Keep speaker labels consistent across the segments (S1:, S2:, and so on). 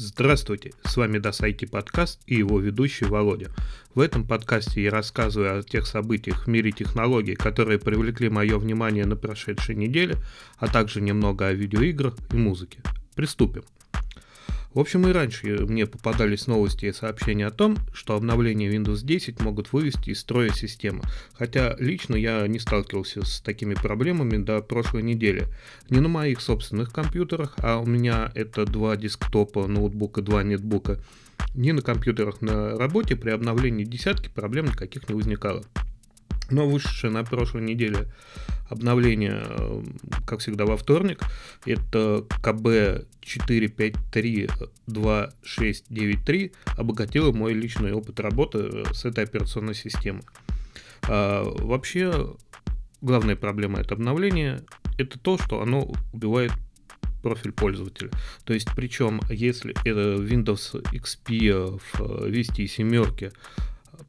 S1: Здравствуйте, с вами Досайти подкаст и его ведущий Володя. В этом подкасте я рассказываю о тех событиях в мире технологий, которые привлекли мое внимание на прошедшей неделе, а также немного о видеоиграх и музыке. Приступим. В общем, и раньше мне попадались новости и сообщения о том, что обновления Windows 10 могут вывести из строя систему. Хотя лично я не сталкивался с такими проблемами до прошлой недели. Не на моих собственных компьютерах, а у меня это два десктопа, ноутбука, два нетбука. Ни на компьютерах на работе при обновлении десятки проблем никаких не возникало. Но вышедшее на прошлой неделе обновление, э, как всегда, во вторник, это КБ 4532693 обогатило мой личный опыт работы э, с этой операционной системой. А, вообще, главная проблема этого обновления это то, что оно убивает профиль пользователя. То есть, причем, если это Windows XP в Vista 7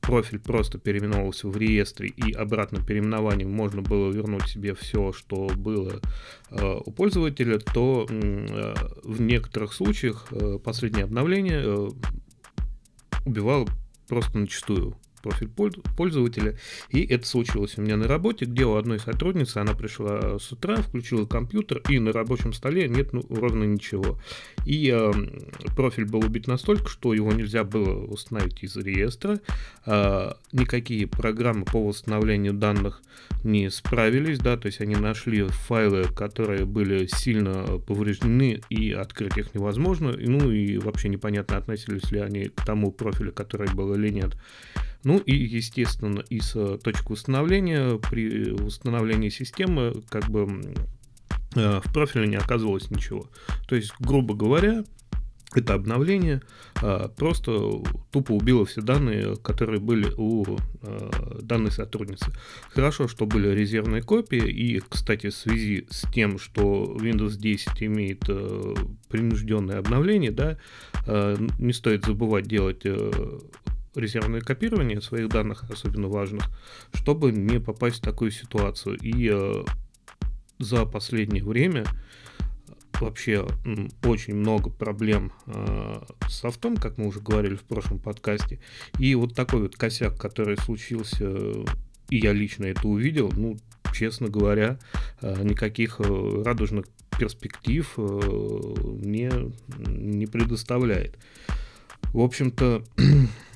S1: профиль просто переименовывался в реестре и обратным переименованием можно было вернуть себе все, что было э, у пользователя, то э, в некоторых случаях э, последнее обновление убивало просто начастую профиль пользователя. И это случилось у меня на работе, где у одной сотрудницы она пришла с утра, включила компьютер, и на рабочем столе нет ну, ровно ничего. И э, профиль был убит настолько, что его нельзя было установить из реестра. Э, никакие программы по восстановлению данных не справились, да, то есть они нашли файлы, которые были сильно повреждены, и открыть их невозможно. Ну и вообще непонятно, относились ли они к тому профилю, который был или нет. Ну и, естественно, из э, точки установления, при установлении системы, как бы э, в профиле не оказывалось ничего. То есть, грубо говоря, это обновление просто тупо убило все данные, которые были у данной сотрудницы. Хорошо, что были резервные копии, и, кстати, в связи с тем, что Windows 10 имеет принужденное обновление, да, не стоит забывать делать резервное копирование своих данных, особенно важных, чтобы не попасть в такую ситуацию. И э, за последнее время вообще очень много проблем э, с софтом, как мы уже говорили в прошлом подкасте. И вот такой вот косяк, который случился, и я лично это увидел, ну, честно говоря, э, никаких э, радужных перспектив э, не, не предоставляет. В общем-то, Э,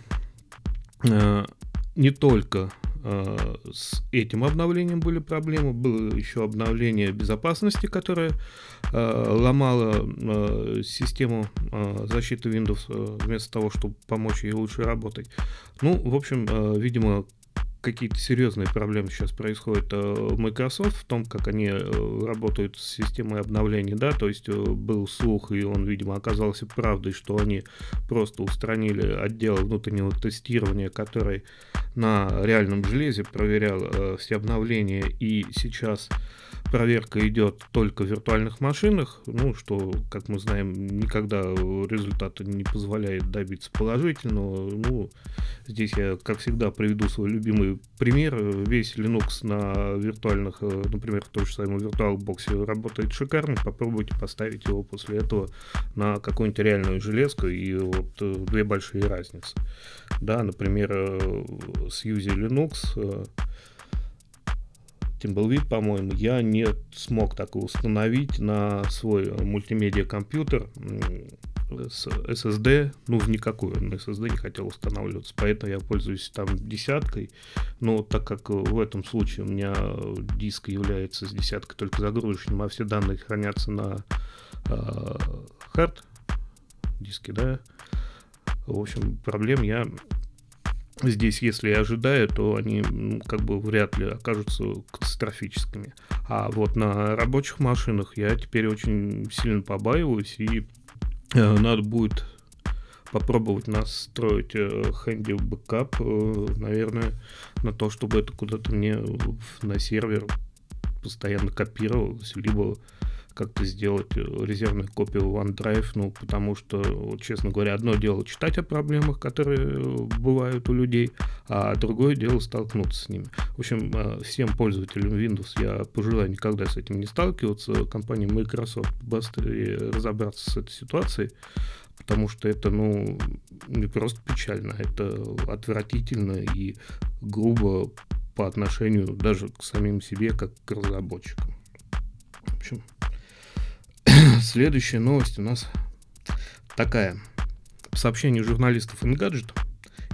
S1: не только э, с этим обновлением были проблемы, было еще обновление безопасности, которое э, ломало систему защиты Windows вместо того, чтобы помочь ей лучше работать. Ну, в общем, видимо, какие-то серьезные проблемы сейчас происходят э, в Microsoft в том, как они э, работают с системой обновлений, да, то есть э, был слух, и он, видимо, оказался правдой, что они просто устранили отдел внутреннего тестирования, который на реальном железе проверял все обновления, и сейчас проверка идет только в виртуальных машинах, ну, что, как мы знаем, никогда результата не позволяет добиться положительного. Ну, здесь я, как всегда, приведу свой любимый пример. Весь Linux на виртуальных, э, например, в том же самом VirtualBox работает шикарно. Попробуйте поставить его после этого на какую-нибудь реальную железку, и вот э, две большие разницы. Да, например, э, с Uzi Linux Timberwolf, по-моему, я не смог так установить на свой мультимедиа компьютер с SSD, ну, в никакую на SSD не хотел устанавливаться, поэтому я пользуюсь там десяткой, но так как в этом случае у меня диск является с десяткой только загрузочным, а все данные хранятся на э, hard диске, да, в общем, проблем я здесь, если и ожидаю, то они как бы вряд ли окажутся катастрофическими. А вот на рабочих машинах я теперь очень сильно побаиваюсь, и э, надо будет попробовать настроить Handy Backup, наверное, на то, чтобы это куда-то мне на сервер постоянно копировалось, либо как-то сделать резервную копию OneDrive, ну, потому что, честно говоря, одно дело читать о проблемах, которые бывают у людей, а другое дело столкнуться с ними. В общем, всем пользователям Windows я пожелаю никогда с этим не сталкиваться. Компания Microsoft быстрее разобраться с этой ситуацией, потому что это, ну, не просто печально, это отвратительно и грубо по отношению даже к самим себе, как к разработчикам. В общем, следующая новость у нас такая. По сообщению журналистов Engadget,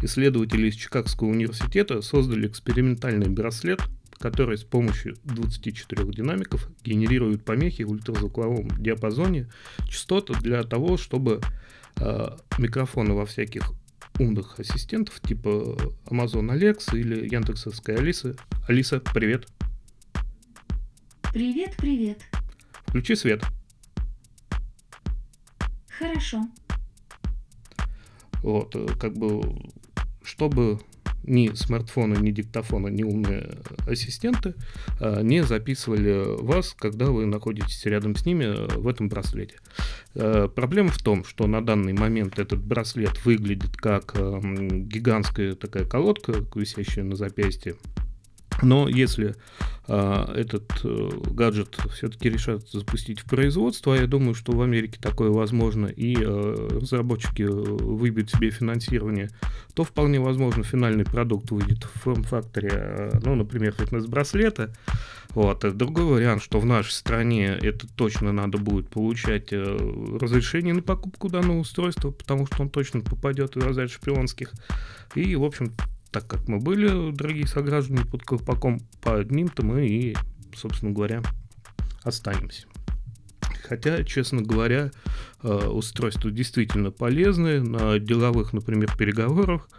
S1: исследователи из Чикагского университета создали экспериментальный браслет, который с помощью 24 динамиков генерирует помехи в ультразвуковом диапазоне частоты для того, чтобы э, микрофоны во всяких умных ассистентов типа Amazon Alexa или Яндексовской Алисы. Алиса, привет.
S2: Привет, привет.
S1: Включи свет.
S2: Хорошо.
S1: Вот, э, как бы, чтобы ни смартфоны, ни диктофоны, ни умные ассистенты э, не записывали вас, когда вы находитесь рядом с ними э, в этом браслете. Проблема в том, что на данный момент этот браслет выглядит как гигантская такая колодка, висящая на запястье, но если э, этот э, гаджет все-таки решат запустить в производство, а я думаю, что в Америке такое возможно, и э, разработчики выбьют себе финансирование, то вполне возможно финальный продукт выйдет в форм-факторе, э, ну, например, фитнес-браслета. Вот. А другой вариант, что в нашей стране это точно надо будет получать э, разрешение на покупку данного устройства, потому что он точно попадет в разряд шпионских. И, в общем, так как мы были, дорогие сограждане, под колпаком по одним-то мы и, собственно говоря, останемся. Хотя, честно говоря, э, устройства действительно полезны. На деловых, например, переговорах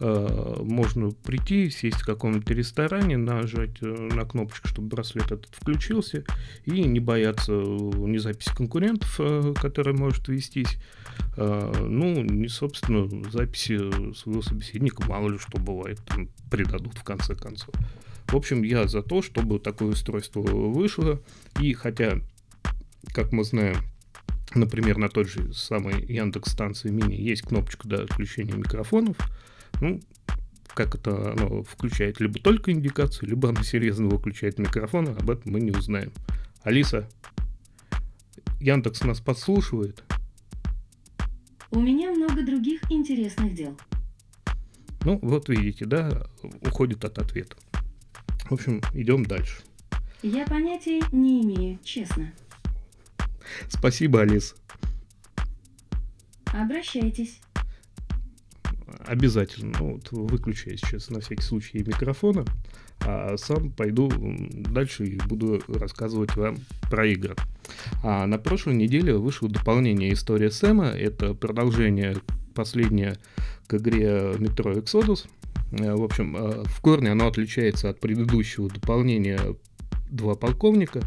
S1: э, можно прийти, сесть в каком-то ресторане, нажать э, на кнопочку, чтобы браслет этот включился, и не бояться ни записи конкурентов, которая может вестись, ну, не, собственно, записи своего собеседника, мало ли что бывает, там предадут в конце концов. В общем, я за то, чтобы такое устройство вышло, и хотя как мы знаем, например, на той же самой Яндекс станции мини есть кнопочка для отключения микрофонов. Ну, как это оно включает либо только индикацию, либо оно серьезно выключает микрофон, об этом мы не узнаем. Алиса, Яндекс нас подслушивает?
S2: У меня много других интересных дел.
S1: Ну, вот видите, да, уходит от ответа. В общем, идем дальше.
S2: Я понятия не имею, честно.
S1: Спасибо, Алис.
S2: Обращайтесь.
S1: Обязательно. Ну, вот выключу я сейчас на всякий случай микрофона, а сам пойду дальше и буду рассказывать вам про игры. А на прошлой неделе вышло дополнение «История Сэма». Это продолжение последнее к игре Metro Exodus. Э, в общем, э, в корне оно отличается от предыдущего дополнения два полковника.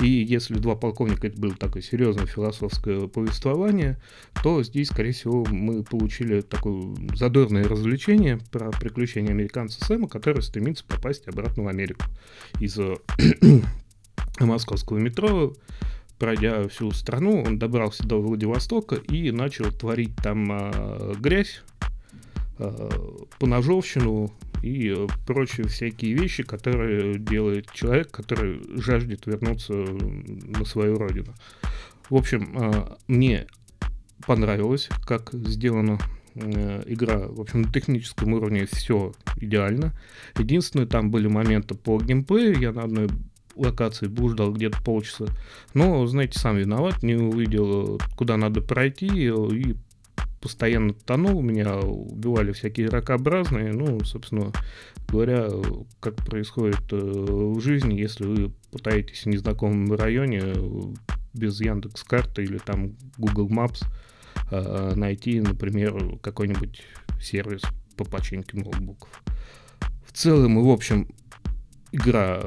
S1: И если два полковника это было такое серьезное философское повествование, то здесь, скорее всего, мы получили такое задорное развлечение про приключения американца Сэма, который стремится попасть обратно в Америку. Из московского метро пройдя всю страну, он добрался до Владивостока и начал творить там э, грязь, э, поножовщину, и э, прочие всякие вещи, которые делает человек, который жаждет вернуться на свою родину. В общем, э, мне понравилось, как сделана э, игра. В общем, на техническом уровне все идеально. Единственное, там были моменты по геймплею. Я на одной локации блуждал где-то полчаса. Но, знаете, сам виноват, не увидел, куда надо пройти, и постоянно тонул, меня убивали всякие ракообразные. Ну, собственно говоря, как происходит э, в жизни, если вы пытаетесь в незнакомом районе без Яндекс карты или там Google Maps э, найти, например, какой-нибудь сервис по починке ноутбуков. В целом и в общем игра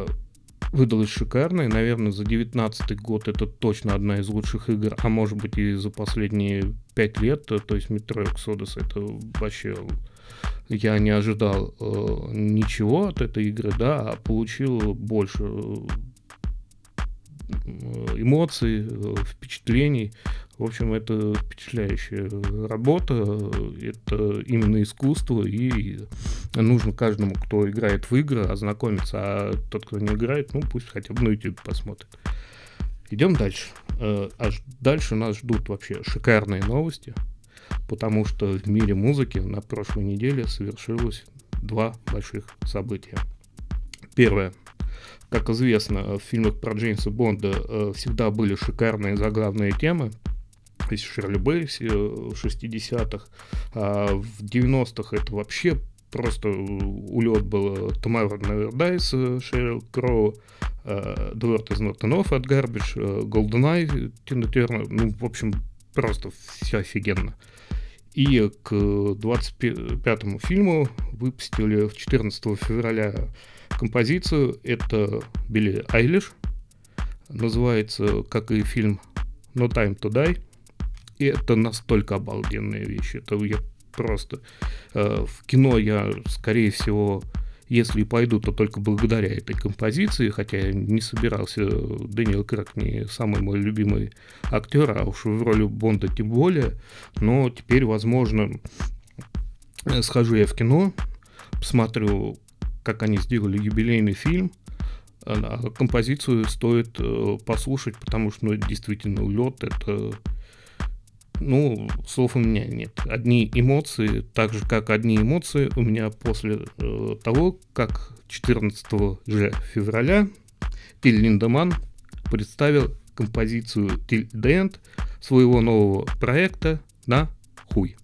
S1: выдалась шикарной. Наверное, за 2019 год это точно одна из лучших игр, а может быть и за последние 5 лет. То есть Metro Exodus это вообще... Я не ожидал э, ничего от этой игры, да, а получил больше эмоций, впечатлений. В общем, это впечатляющая работа, это именно искусство, и нужно каждому, кто играет в игры, ознакомиться, а тот, кто не играет, ну пусть хотя бы на YouTube посмотрит. Идем дальше. Аж дальше нас ждут вообще шикарные новости, потому что в мире музыки на прошлой неделе совершилось два больших события. Первое. Как известно, в фильмах про Джеймса Бонда э, всегда были шикарные заглавные темы. То есть Шерли Бейси в 60-х, а в 90-х это вообще просто улет был Never Dies, Шерил Кроу, is Not Enough от Garbage, GoldenEye, Тина Тернер, ну, в общем, просто все офигенно. И к 25-му фильму выпустили в 14 февраля композицию. Это Билли Айлиш. Называется, как и фильм No Time to Die. И это настолько обалденная вещь. Это я просто... Э, в кино я, скорее всего, если и пойду, то только благодаря этой композиции, хотя я не собирался. Дэниел Крэк не самый мой любимый актер, а уж в роли Бонда тем более. Но теперь, возможно, схожу я в кино, посмотрю, как они сделали юбилейный фильм, композицию стоит э, послушать, потому что ну, действительно улет это ну, слов у меня нет. Одни эмоции, так же как одни эмоции у меня после э, того, как 14 же февраля Тиль Линдеман представил композицию Till the своего нового проекта на хуй.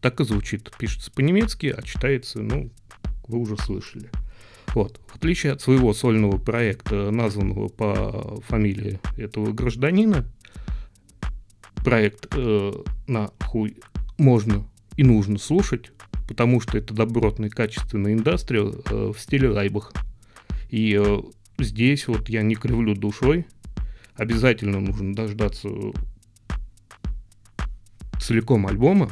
S1: Так и звучит. Пишется по-немецки, а читается, ну, вы уже слышали. Вот. В отличие от своего сольного проекта, названного по фамилии этого гражданина, проект э, на хуй можно и нужно слушать, потому что это добротный, качественный индастриал э, в стиле райбах. И э, здесь вот я не кривлю душой, обязательно нужно дождаться целиком альбома,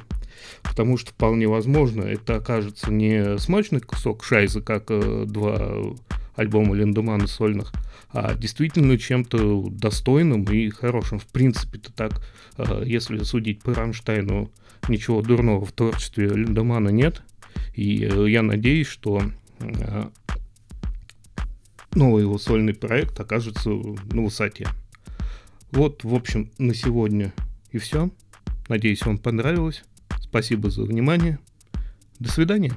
S1: потому что вполне возможно это окажется не смачный кусок шайза, как э, два альбома Линдемана сольных, а действительно чем-то достойным и хорошим. В принципе-то так, э, если судить по Рамштайну, ничего дурного в творчестве Линдемана нет. И э, я надеюсь, что э, новый его сольный проект окажется на высоте. Вот, в общем, на сегодня и все. Надеюсь, вам понравилось. Спасибо за внимание. До свидания.